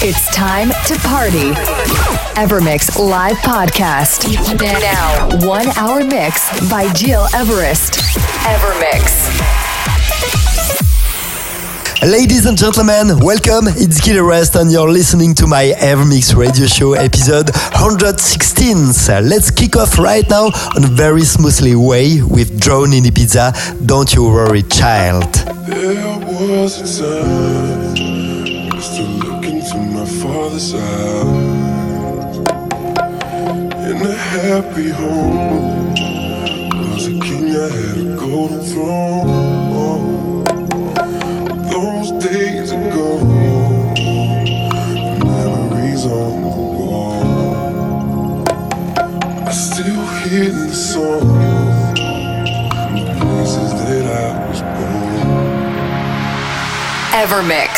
It's time to party. Evermix live podcast. Now, one hour mix by Gil Everest. Evermix. Ladies and gentlemen, welcome. It's Gil Everest, and you're listening to my Evermix radio show episode 116. So let's kick off right now on a very smoothly way with Drone in Ibiza. Don't you worry, child. There was a time, still looking to In a happy home, was a king, I had a golden throne. Those days ago, memories on the wall. I still hear the song from the places that I was born. Evermix.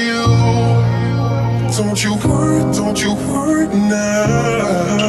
Don't you worry, don't you worry now.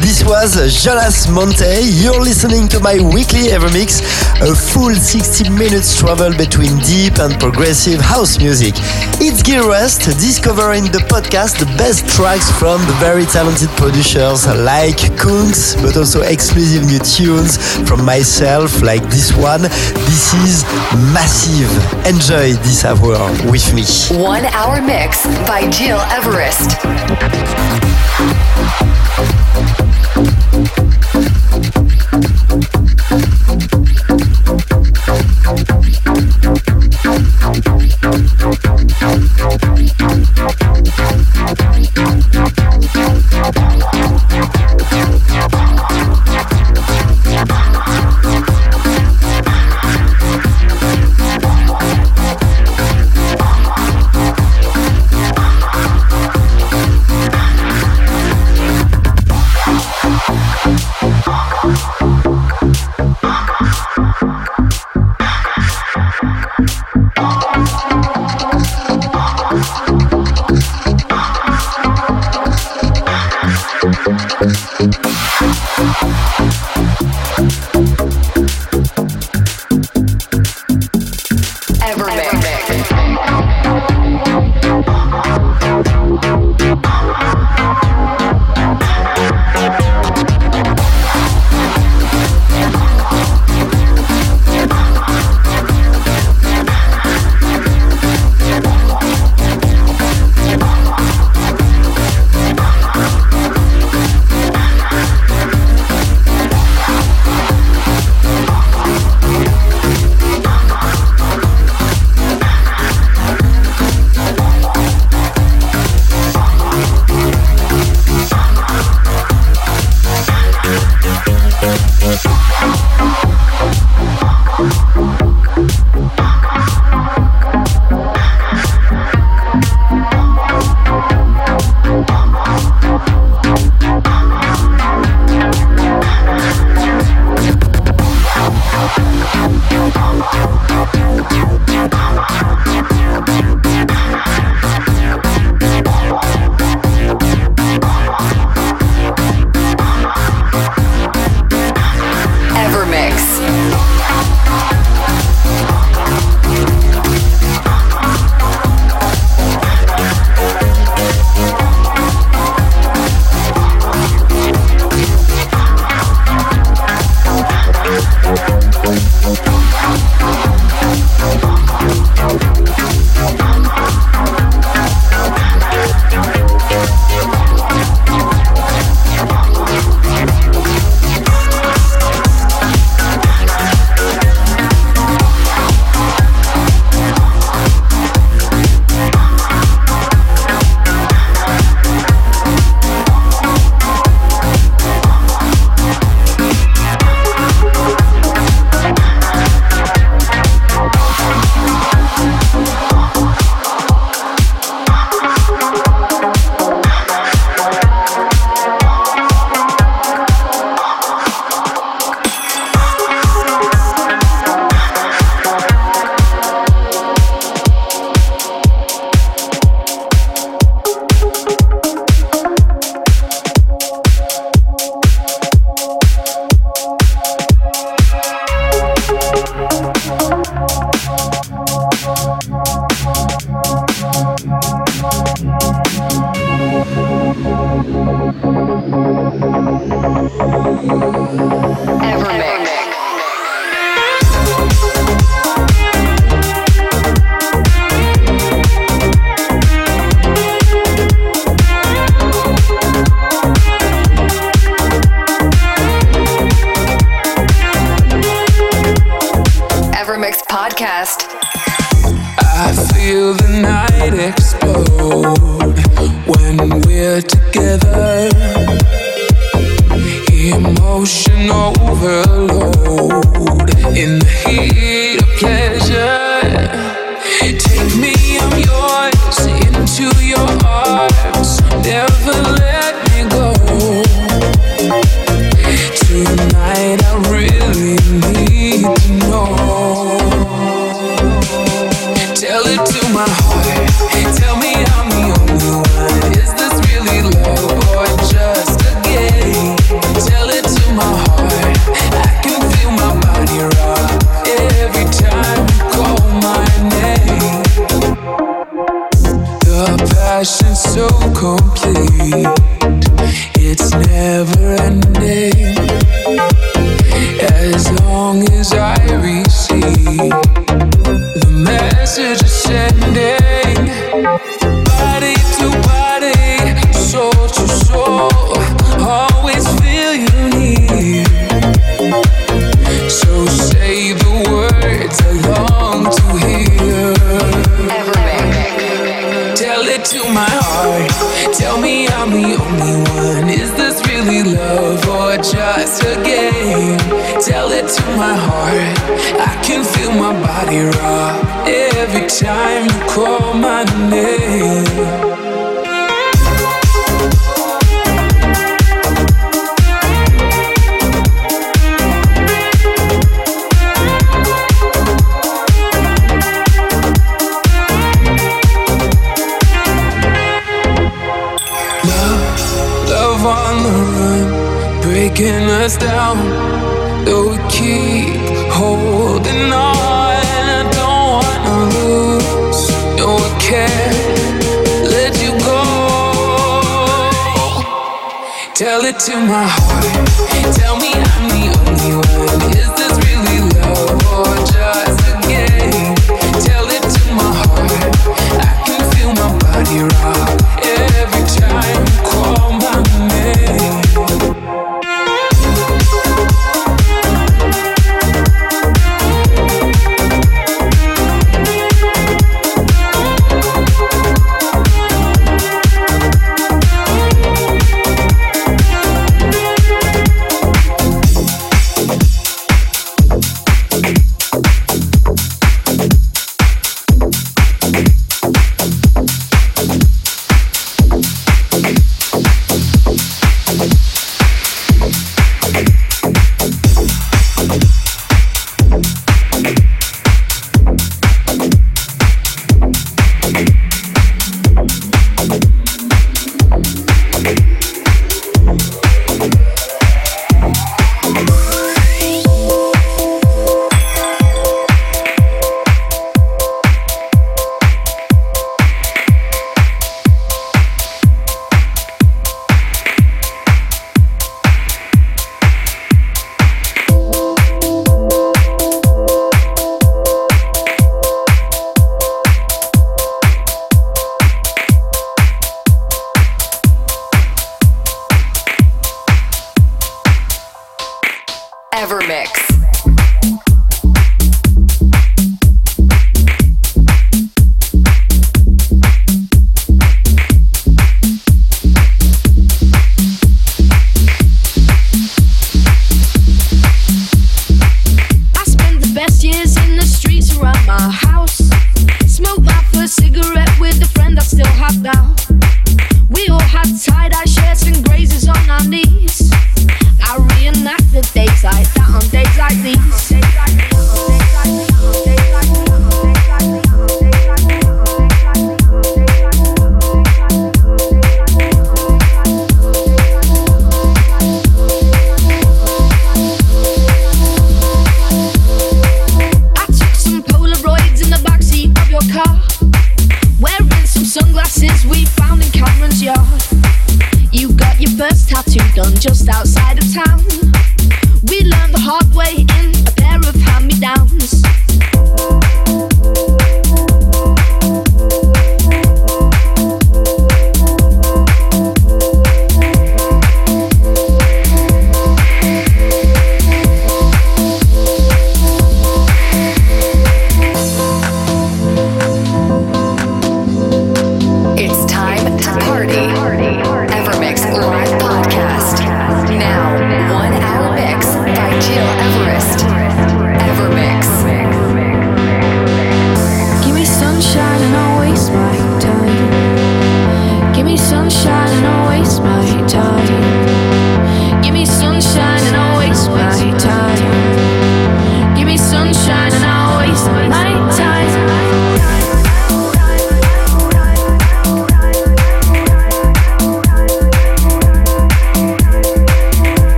This was Jonas Monte. You're listening to my weekly Evermix, a full 60 minutes travel between deep and progressive house music. It's Gil Everest, discovering the podcast the best tracks from the very talented producers like Kungs, but also exclusive new tunes from myself, like this one. This is massive. Enjoy this hour with me. One hour mix by Gil Everest.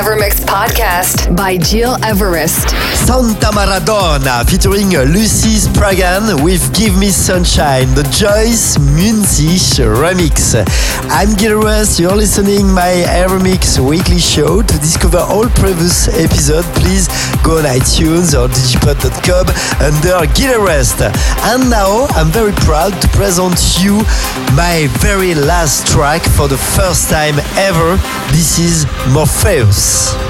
Evermix Podcast by Gil Everest. Santa Maradona featuring Lucy Spraggan with Give Me Sunshine, the Joyce Munzich remix. I'm Gil Everest, you're listening my Evermix weekly show. To discover all previous episodes, please go on iTunes or digipod.com under Gil Everest. And now I'm very proud to present you my very last track for the first time ever. This is Morpheus.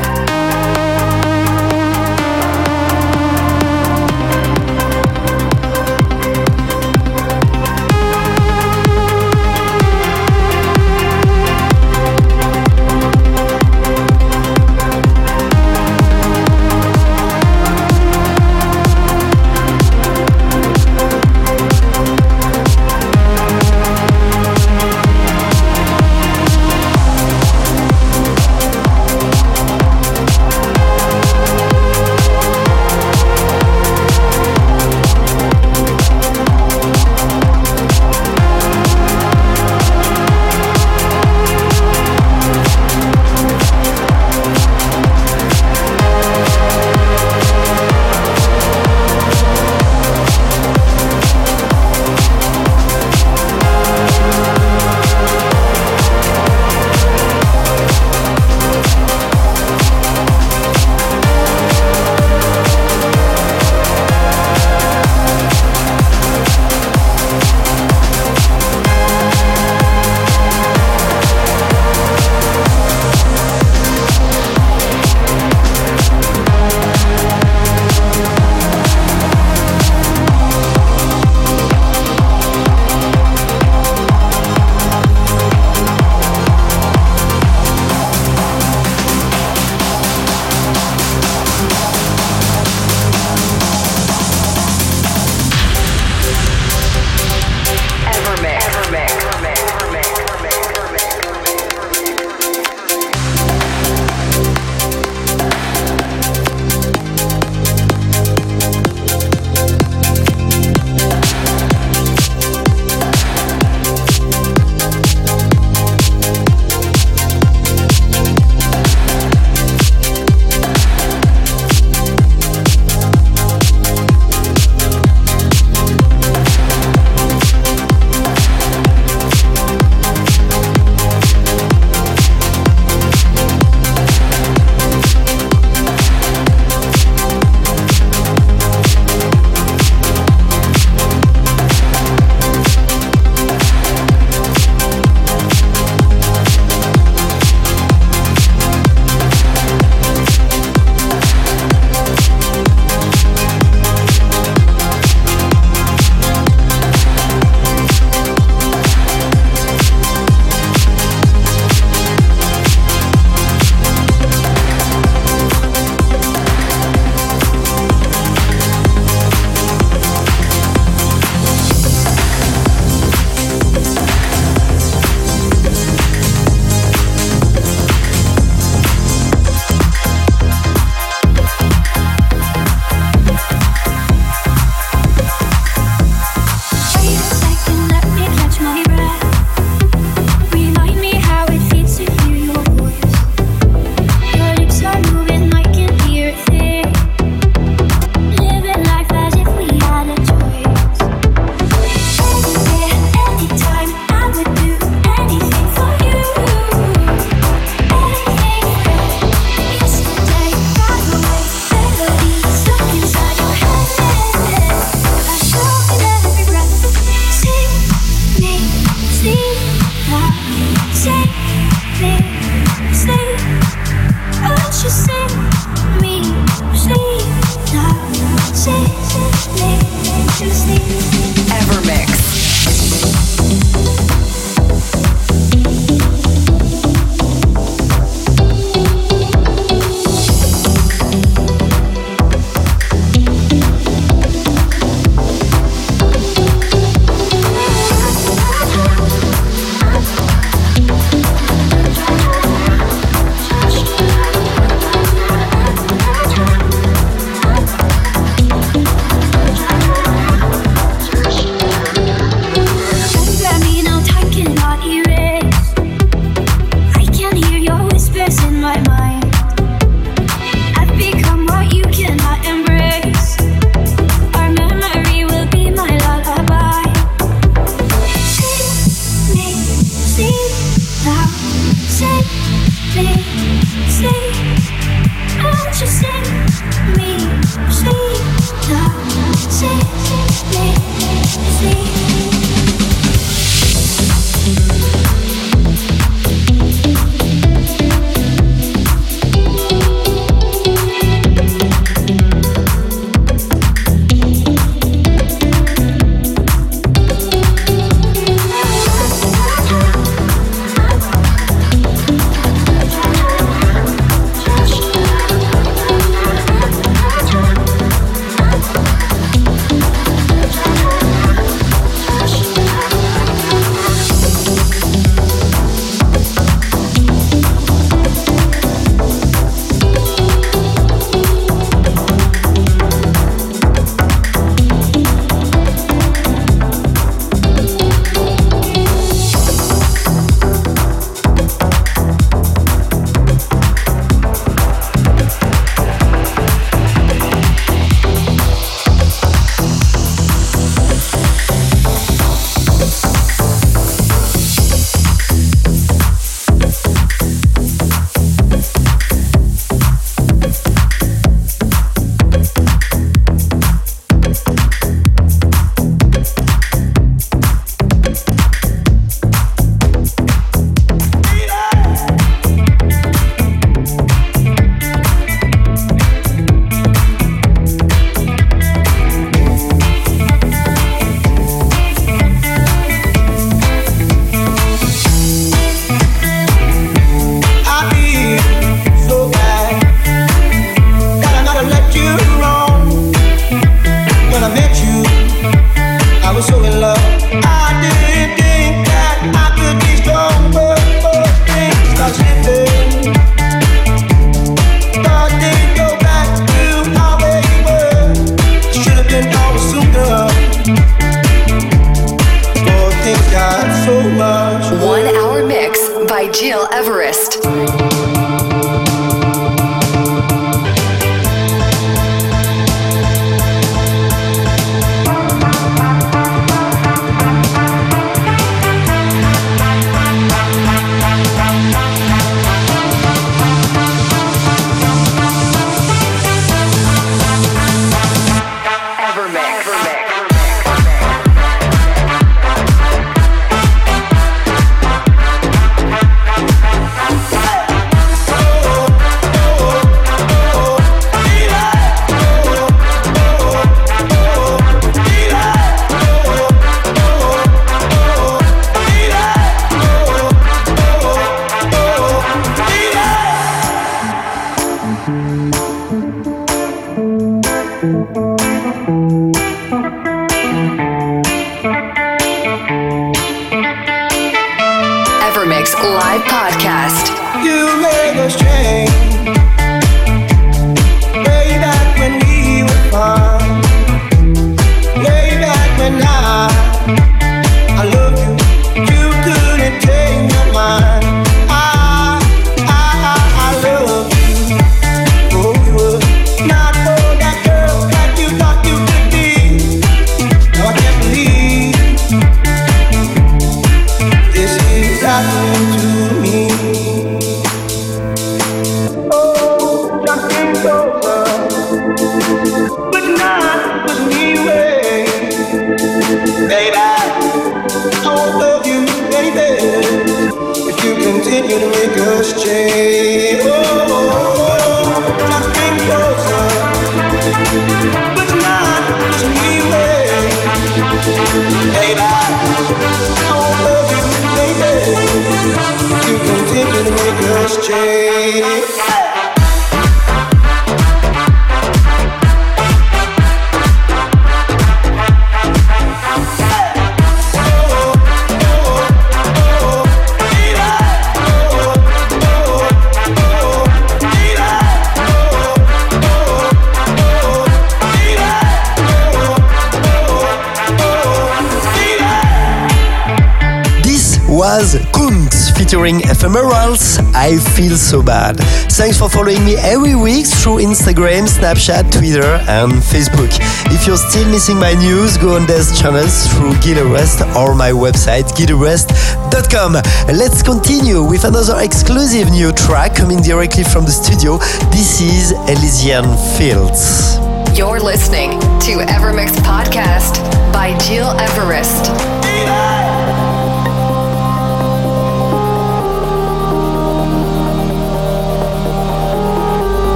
Featuring Ephemerals, I Feel So Bad. Thanks for following me every week through Instagram, Snapchat, Twitter, and Facebook. If you're still missing my news, go on these channels through Gil Everest or my website, gileverest.com. Let's continue with another exclusive new track coming directly from the studio. This is Elysian Fields. You're listening to Evermix Podcast by Gil Everest.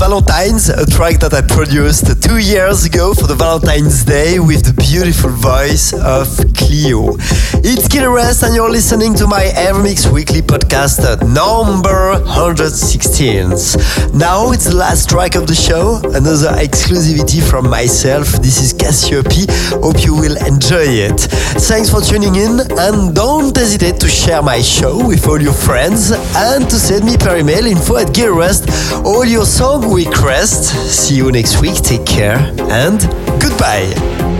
Valentine's, a track that I produced two years ago for the Valentine's Day with the beautiful voice of Cleo. It's Gil Everest, and you're listening to my Evermix weekly podcast number 116. Now it's the last track of the show, another exclusivity from myself. This is Cassiope. Hope you will enjoy it. Thanks for tuning in, and don't hesitate to share my show with all your friends and to send me per email info at Gil Everest all your songs request. See you next week. Take care and goodbye.